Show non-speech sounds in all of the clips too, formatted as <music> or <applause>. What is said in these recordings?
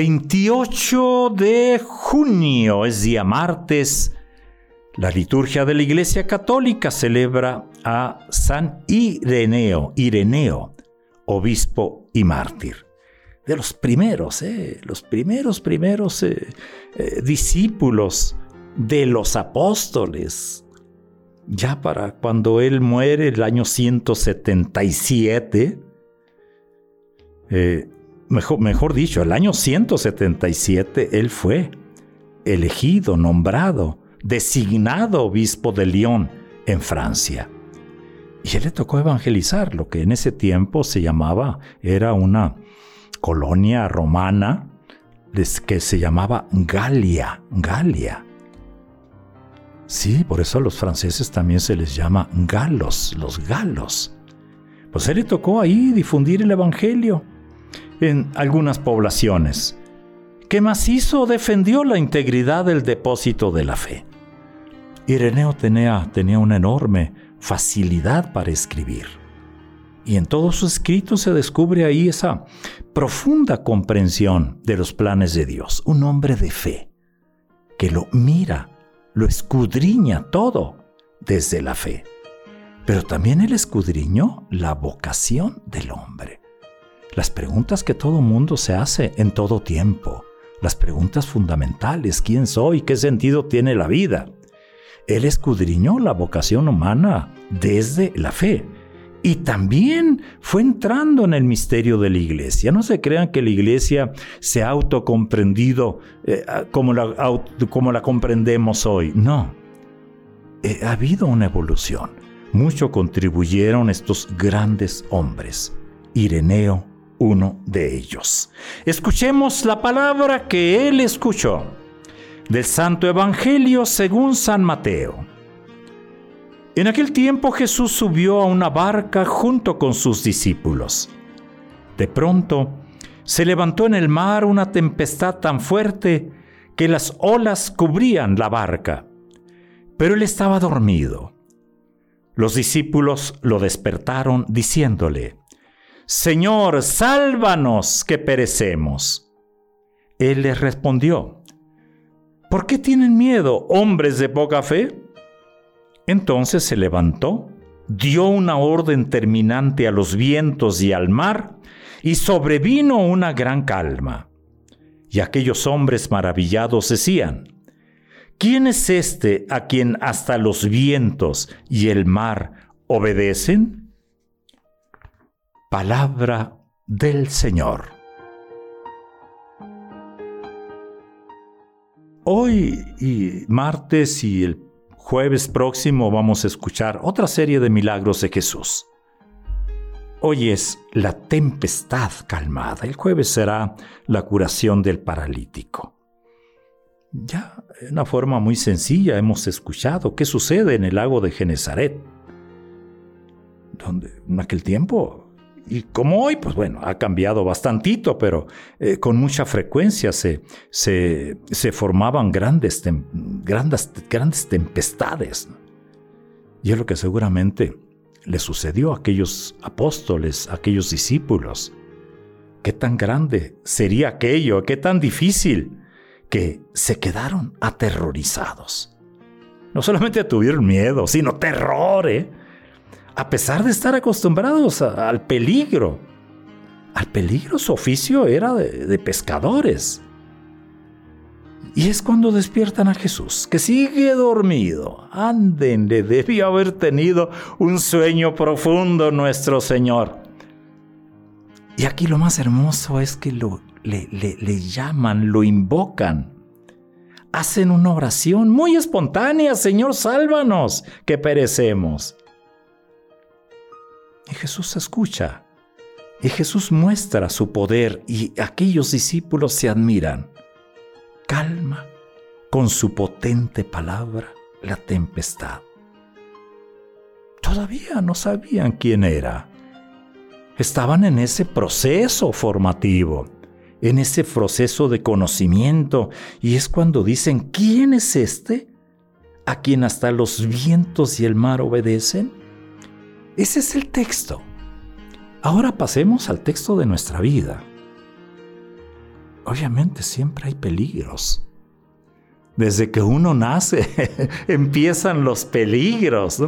28 de junio es día martes. La liturgia de la Iglesia Católica celebra a San Ireneo, Ireneo, obispo y mártir. De los primeros, eh, los primeros, primeros eh, eh, discípulos de los apóstoles. Ya para cuando él muere, el año 177, mejor, dicho, el año 177 él fue elegido, nombrado, designado obispo de Lyon en Francia. Y él le tocó evangelizar lo que en ese tiempo se llamaba, era una colonia romana que se llamaba Galia, Galia. Sí, por eso a los franceses también se les llama galos, los galos. Pues él le tocó ahí difundir el evangelio en algunas poblaciones, que macizo defendió la integridad del depósito de la fe. Ireneo tenía, tenía una enorme facilidad para escribir. Y en todos sus escritos se descubre ahí esa profunda comprensión de los planes de Dios. Un hombre de fe, que lo mira, lo escudriña todo desde la fe. Pero también él escudriñó la vocación del hombre. Las preguntas que todo mundo se hace en todo tiempo. Las preguntas fundamentales. ¿Quién soy? ¿Qué sentido tiene la vida? Él escudriñó la vocación humana desde la fe. Y también fue entrando en el misterio de la iglesia. No se crean que la iglesia se ha autocomprendido eh, como, la, como la comprendemos hoy. No. Eh, ha habido una evolución. Mucho contribuyeron estos grandes hombres. Ireneo, uno de ellos. Escuchemos la palabra que él escuchó del Santo Evangelio según San Mateo. En aquel tiempo Jesús subió a una barca junto con sus discípulos. De pronto se levantó en el mar una tempestad tan fuerte que las olas cubrían la barca, pero él estaba dormido. Los discípulos lo despertaron diciéndole, Señor, sálvanos que perecemos. Él les respondió, ¿por qué tienen miedo, hombres de poca fe? Entonces se levantó, dio una orden terminante a los vientos y al mar, y sobrevino una gran calma. Y aquellos hombres maravillados decían, ¿quién es este a quien hasta los vientos y el mar obedecen? Palabra del Señor. Hoy y martes y el jueves próximo vamos a escuchar otra serie de milagros de Jesús. Hoy es la tempestad calmada, el jueves será la curación del paralítico. Ya, de una forma muy sencilla, hemos escuchado qué sucede en el lago de Genezaret, donde en aquel tiempo y como hoy, pues bueno, ha cambiado bastantito, pero eh, con mucha frecuencia se, se, formaban grandes, grandes, grandes tempestades. Y es lo que seguramente le sucedió a aquellos apóstoles, a aquellos discípulos. ¿Qué tan grande sería aquello? ¿Qué tan difícil? Que se quedaron aterrorizados. No solamente tuvieron miedo, sino terror, ¿eh? A pesar de estar acostumbrados al peligro. Al peligro su oficio era de, pescadores. Y es cuando despiertan a Jesús, que sigue dormido. Ándenle, debió haber tenido un sueño profundo nuestro Señor. Y aquí lo más hermoso es que lo, le, le llaman, lo invocan. Hacen una oración muy espontánea, Señor, sálvanos, que perecemos. Y Jesús escucha Y Jesús muestra su poder y aquellos discípulos se admiran. Calma con su potente palabra la tempestad. Todavía no sabían quién era. Estaban en ese proceso formativo, en ese proceso de conocimiento, y es cuando dicen, ¿quién es este? A quien hasta los vientos y el mar obedecen. Ese es el texto. Ahora pasemos al texto de nuestra vida. Obviamente siempre hay peligros. Desde que uno nace <laughs> empiezan los peligros.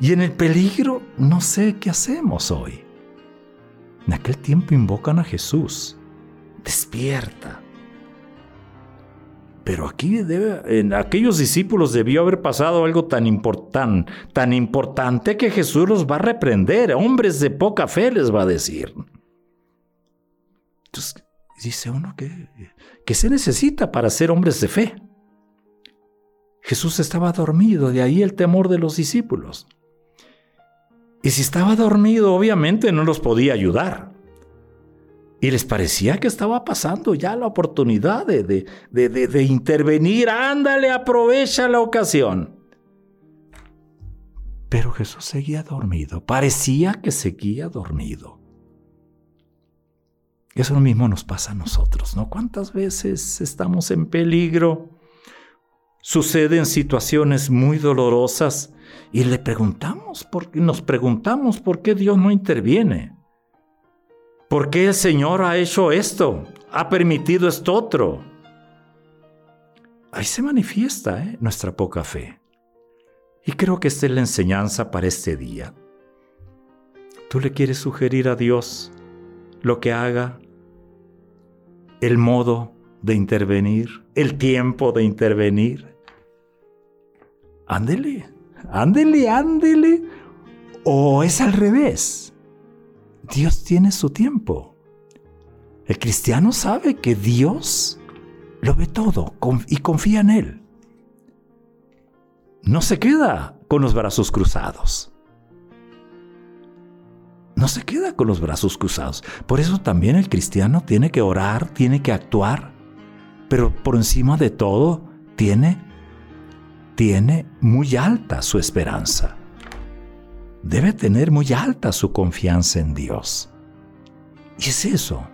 Y en el peligro no sé qué hacemos hoy. En aquel tiempo invocan a Jesús. Despierta. Pero aquí en aquellos discípulos debió haber pasado algo tan importante, tan importante que Jesús los va a reprender. Hombres de poca fe les va a decir. Entonces dice uno que, que se necesita para ser hombres de fe. Jesús estaba dormido, de ahí el temor de los discípulos. Y si estaba dormido, obviamente no los podía ayudar. Y les parecía que estaba pasando ya la oportunidad de, de, de, intervenir. Ándale, aprovecha la ocasión. Pero Jesús seguía dormido. Parecía que seguía dormido. Eso mismo nos pasa a nosotros, ¿no? ¿Cuántas veces estamos en peligro? Suceden situaciones muy dolorosas y le preguntamos, por, nos preguntamos por qué Dios no interviene. ¿Por qué el Señor ha hecho esto? ¿Ha permitido esto otro? Ahí se manifiesta ¿eh? nuestra poca fe. Y creo que esta es la enseñanza para este día. Tú le quieres sugerir a Dios lo que haga, el modo de intervenir, el tiempo de intervenir. Ándele, ándele, ándele. O es al revés. Dios tiene su tiempo. El cristiano sabe que Dios lo ve todo y confía en Él. No se queda con los brazos cruzados. No se queda con los brazos cruzados. Por eso también el cristiano tiene que orar, tiene que actuar, pero por encima de todo tiene, tiene muy alta su esperanza debe tener muy alta su confianza en Dios. Y es eso.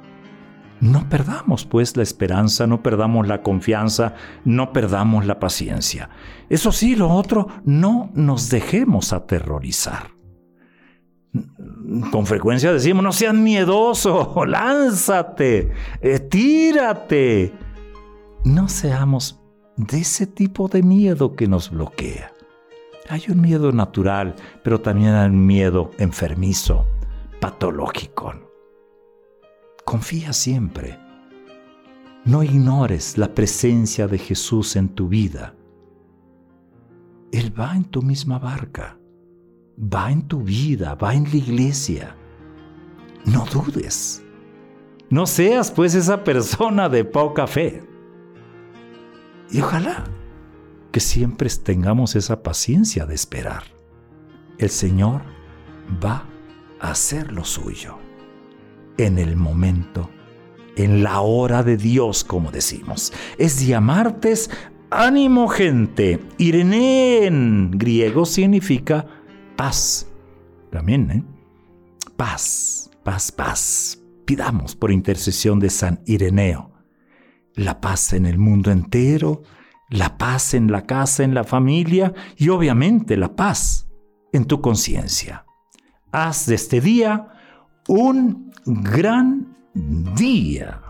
No perdamos pues la esperanza, no perdamos la confianza, no perdamos la paciencia. Eso sí, lo otro, no nos dejemos aterrorizar. Con frecuencia decimos, no seas miedoso, <laughs> lánzate, eh, tírate. No seamos de ese tipo de miedo que nos bloquea. Hay un miedo natural, pero también hay un miedo enfermizo, patológico. Confía siempre. No ignores la presencia de Jesús en tu vida. Él va en tu misma barca, va en tu vida, va en la iglesia. No dudes. No seas pues esa persona de poca fe. Y ojalá que siempre tengamos esa paciencia de esperar. El Señor va a hacer lo suyo en el momento, en la hora de Dios, como decimos. Es día martes, ánimo gente. Irene en griego significa paz. También, ¿eh? Paz, paz, paz. Pidamos por intercesión de San Ireneo la paz en el mundo entero, la paz en la casa, en la familia y obviamente la paz en tu conciencia. Haz de este día un gran día.